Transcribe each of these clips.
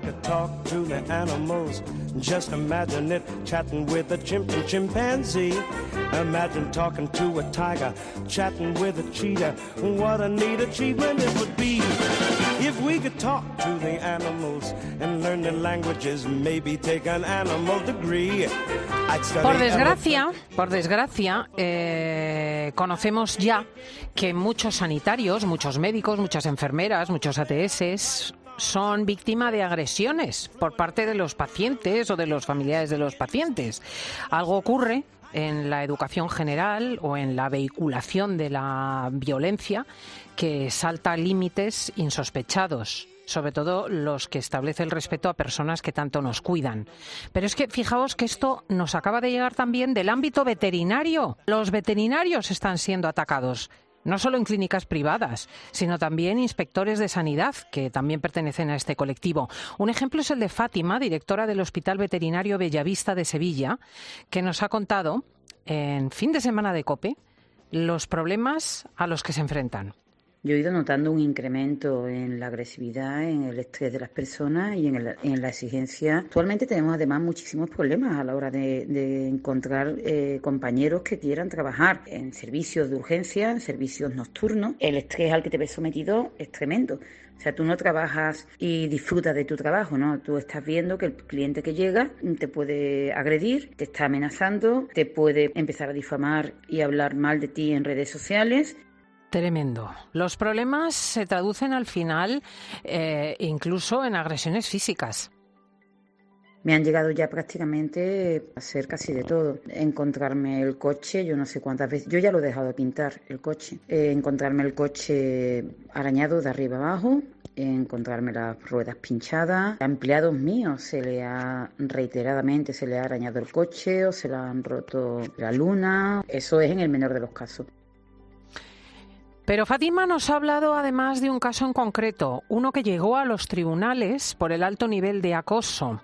I could talk to the animals, just imagine it chatting with a chimp and chimpanzee. Imagine talking to a tiger, chatting with a cheetah. What a neat achievement it would be if we could talk to the animals and learn the languages, maybe take an animal degree. Por desgracia, por desgracia, eh, conocemos ya que muchos sanitarios, muchos médicos, muchas enfermeras, muchos ATS son víctimas de agresiones por parte de los pacientes o de los familiares de los pacientes. Algo ocurre en la educación general o en la vehiculación de la violencia que salta límites insospechados sobre todo los que establece el respeto a personas que tanto nos cuidan. Pero es que fijaos que esto nos acaba de llegar también del ámbito veterinario. Los veterinarios están siendo atacados no solo en clínicas privadas, sino también inspectores de sanidad que también pertenecen a este colectivo. Un ejemplo es el de Fátima, directora del Hospital Veterinario Bellavista de Sevilla, que nos ha contado en fin de semana de COPE los problemas a los que se enfrentan. Yo he ido notando un incremento en la agresividad, en el estrés de las personas y en, la exigencia. Actualmente tenemos además muchísimos problemas a la hora de, encontrar eh, compañeros que quieran trabajar en servicios de urgencia, en servicios nocturnos. El estrés al que te ves sometido es tremendo. O sea, tú no trabajas y disfrutas de tu trabajo, ¿no? Tú estás viendo que el cliente que llega te puede agredir, te está amenazando, te puede empezar a difamar y hablar mal de ti en redes sociales Tremendo. Los problemas se traducen al final eh, incluso en agresiones físicas. Me han llegado ya prácticamente a hacer casi de todo. Encontrarme el coche, yo no sé cuántas veces, yo ya lo he dejado de pintar, el coche. Eh, encontrarme el coche arañado de arriba abajo, encontrarme las ruedas pinchadas. A empleados míos se le ha reiteradamente se le ha arañado el coche o se le han roto la luna. Eso es en el menor de los casos. Pero Fátima nos ha hablado además de un caso en concreto, uno que llegó a los tribunales por el alto nivel de acoso.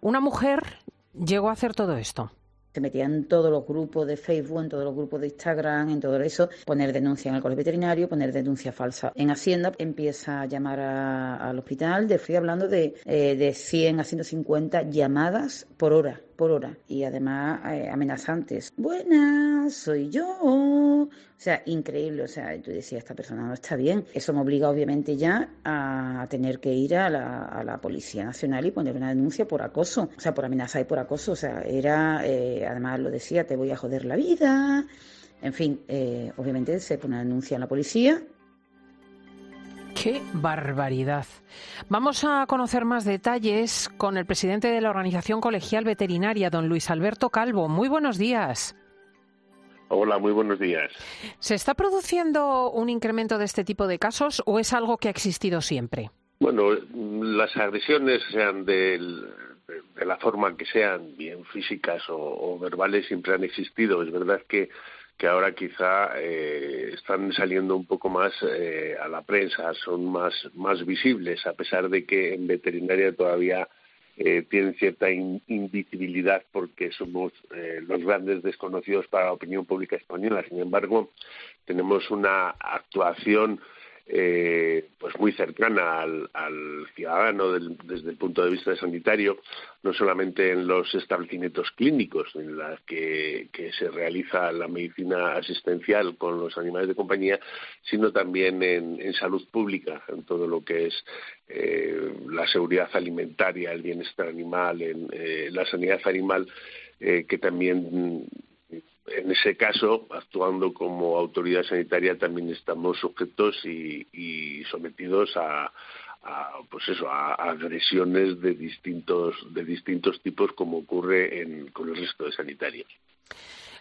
Una mujer llegó a hacer todo esto. Se metía en todos los grupos de Facebook, en todos los grupos de Instagram, en todo eso, poner denuncia en el colegio veterinario, poner denuncia falsa en Hacienda, empieza a llamar al hospital, de fui hablando de, eh, de 100 a 150 llamadas por hora por hora y además eh, amenazantes. Buenas, soy yo. O sea, increíble. O sea, yo decía, esta persona no está bien. Eso me obliga obviamente ya a tener que ir a la, Policía Nacional y poner una denuncia por acoso. O sea, por amenaza y por acoso. O sea, era, eh, además lo decía, te voy a joder la vida. En fin, eh, obviamente se pone una denuncia en la policía ¡Qué barbaridad! Vamos a conocer más detalles con el presidente de la Organización Colegial Veterinaria, don Luis Alberto Calvo. Muy buenos días. Hola, muy buenos días. ¿Se está produciendo un incremento de este tipo de casos o es algo que ha existido siempre? Bueno, las agresiones, sean de, la forma que sean, bien físicas o verbales, siempre han existido. Es verdad que que ahora quizá eh, están saliendo un poco más eh, a la prensa, son más, más visibles, a pesar de que en veterinaria todavía eh, tienen cierta invisibilidad porque somos los grandes desconocidos para la opinión pública española. Sin embargo, tenemos una actuación eh, pues muy cercana al, ciudadano desde el punto de vista sanitario, no solamente en los establecimientos clínicos en los que, se realiza la medicina asistencial con los animales de compañía, sino también en, salud pública, en todo lo que es eh, la seguridad alimentaria, el bienestar animal, en eh, la sanidad animal, que también en ese caso, actuando como autoridad sanitaria, también estamos sujetos y, sometidos a, pues eso, a, agresiones de distintos, de distintos tipos, como ocurre con el resto de sanitarios.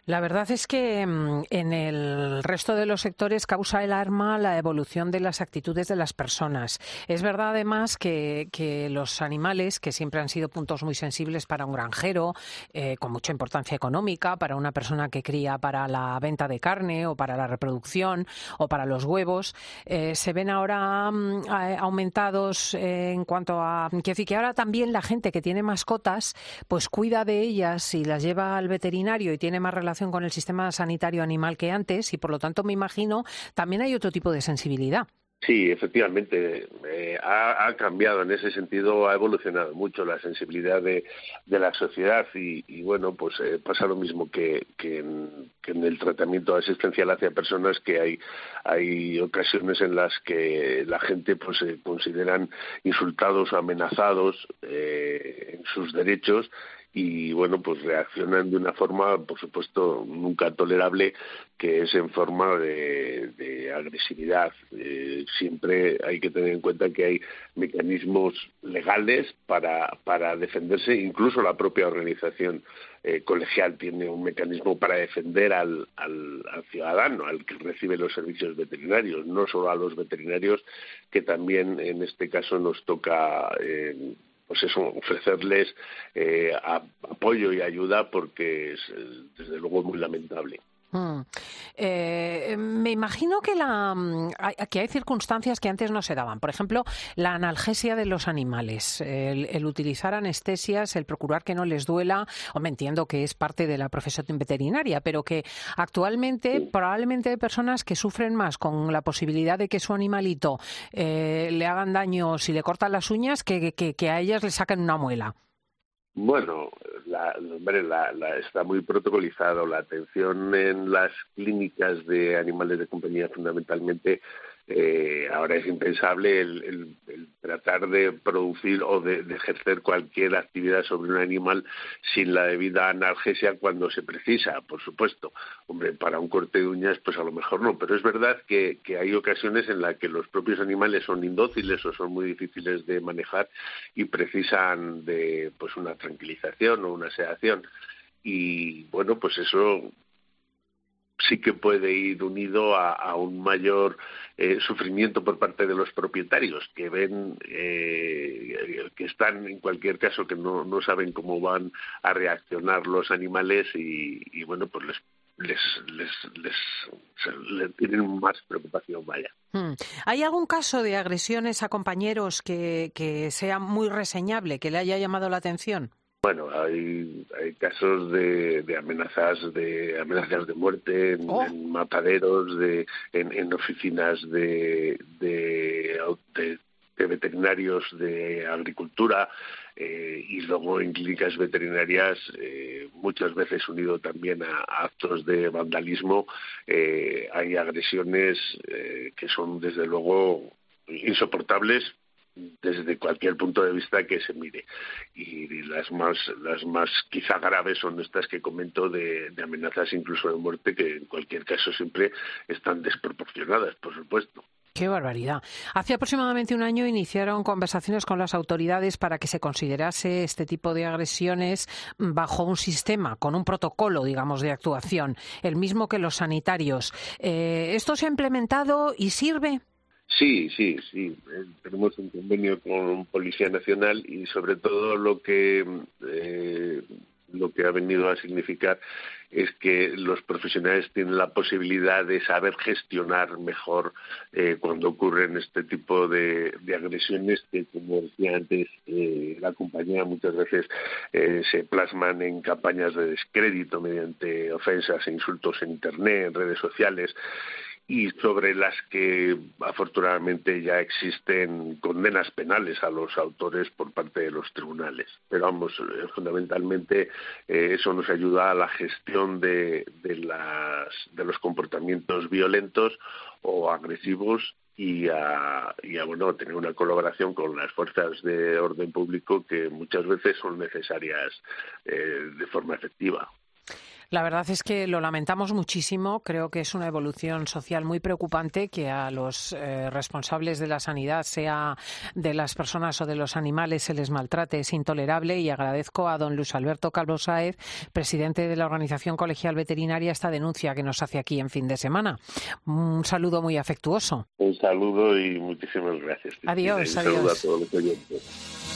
La verdad es que mm, en el resto de los sectores causa el arma la evolución de las actitudes de las personas. Es verdad además que, los animales, que siempre han sido puntos muy sensibles para un granjero, eh, con mucha importancia económica, para una persona que cría para la venta de carne o para la reproducción o para los huevos, eh, se ven ahora mm, aumentados en cuanto a... Decir que ahora también la gente que tiene mascotas, pues cuida de ellas y las lleva al veterinario y tiene más relación con el sistema sanitario animal que antes y por lo tanto me imagino también hay otro tipo de sensibilidad. Sí, efectivamente, eh, ha, cambiado en ese sentido, ha evolucionado mucho la sensibilidad de, la sociedad y, bueno, pues eh, pasa lo mismo que, en, el tratamiento asistencial hacia personas que hay, hay ocasiones en las que la gente pues se consideran insultados o amenazados eh, en sus derechos y bueno pues reaccionan de una forma por supuesto nunca tolerable que es en forma de, agresividad. Eh, siempre hay que tener en cuenta que hay mecanismos legales para para defenderse. Incluso la propia organización eh, colegial tiene un mecanismo para defender al, al, ciudadano, al que recibe los servicios veterinarios, no solo a los veterinarios, que también en este caso nos toca eh, pues eso, ofrecerles eh, apoyo y ayuda porque es desde luego muy lamentable. Mm. Eh, me imagino que, la, mm, que hay circunstancias que antes no se daban. Por ejemplo, la analgesia de los animales, el, utilizar anestesias, el procurar que no les duela. O me entiendo que es parte de la profesión veterinaria, pero que actualmente probablemente hay personas que sufren más con la posibilidad de que su animalito eh, le hagan daño si le cortan las uñas que, que a ellas le saquen una muela. Bueno, la, la, está muy protocolizado. La atención en las clínicas de animales de compañía fundamentalmente eh, ahora es impensable el, tratar de producir o de, ejercer cualquier actividad sobre un animal sin la debida analgesia cuando se precisa, por supuesto. Hombre, para un corte de uñas, pues a lo mejor no, pero es verdad que, hay ocasiones en las que los propios animales son indóciles o son muy difíciles de manejar y precisan de pues una tranquilización o una sedación y bueno pues eso sí que puede ir unido a, un mayor eh, sufrimiento por parte de los propietarios que ven eh, que están en cualquier caso que no, no saben cómo van a reaccionar los animales y, bueno pues les les, les, les, tienen más preocupación, vaya. Hmm. ¿Hay algún caso de agresiones a compañeros que, que sea muy reseñable, que le haya llamado la atención? Bueno, hay, hay casos de, de, amenazas de amenazas de muerte en, oh. mataderos, de, en, oficinas de, de, veterinarios de agricultura eh, y luego en clínicas veterinarias eh, muchas veces unido también a, actos de vandalismo eh, hay agresiones que son desde luego insoportables desde cualquier punto de vista que se mire. Y las más, las más quizá graves son estas que comento de, amenazas incluso de muerte, que en cualquier caso siempre están desproporcionadas, por supuesto. Qué barbaridad. Hace aproximadamente un año iniciaron conversaciones con las autoridades para que se considerase este tipo de agresiones bajo un sistema, con un protocolo, digamos, de actuación, el mismo que los sanitarios. Eh, ¿Esto se ha implementado y sirve? Sí, sí, sí. Eh, tenemos un convenio con Policía Nacional y sobre todo lo que eh, lo que ha venido a significar es que los profesionales tienen la posibilidad de saber gestionar mejor eh, cuando ocurren este tipo de, agresiones que, como decía antes, la compañía muchas veces se plasman en campañas de descrédito mediante ofensas e insultos en Internet, en redes sociales y sobre las que afortunadamente ya existen condenas penales a los autores por parte de los tribunales. Pero vamos, eh, fundamentalmente eh, eso nos ayuda a la gestión de, de, las, de los comportamientos violentos o agresivos y a, y a bueno, tener una colaboración con las fuerzas de orden público que muchas veces son necesarias eh, de forma efectiva. La verdad es que lo lamentamos muchísimo. Creo que es una evolución social muy preocupante que a los eh, responsables de la sanidad, sea de las personas o de los animales, se les maltrate. Es intolerable y agradezco a don Luis Alberto Calvo Saez, presidente de la Organización Colegial Veterinaria, esta denuncia que nos hace aquí en fin de semana. Un saludo muy afectuoso. Un saludo y muchísimas gracias. Adiós, Un adiós. a todos los oyentes.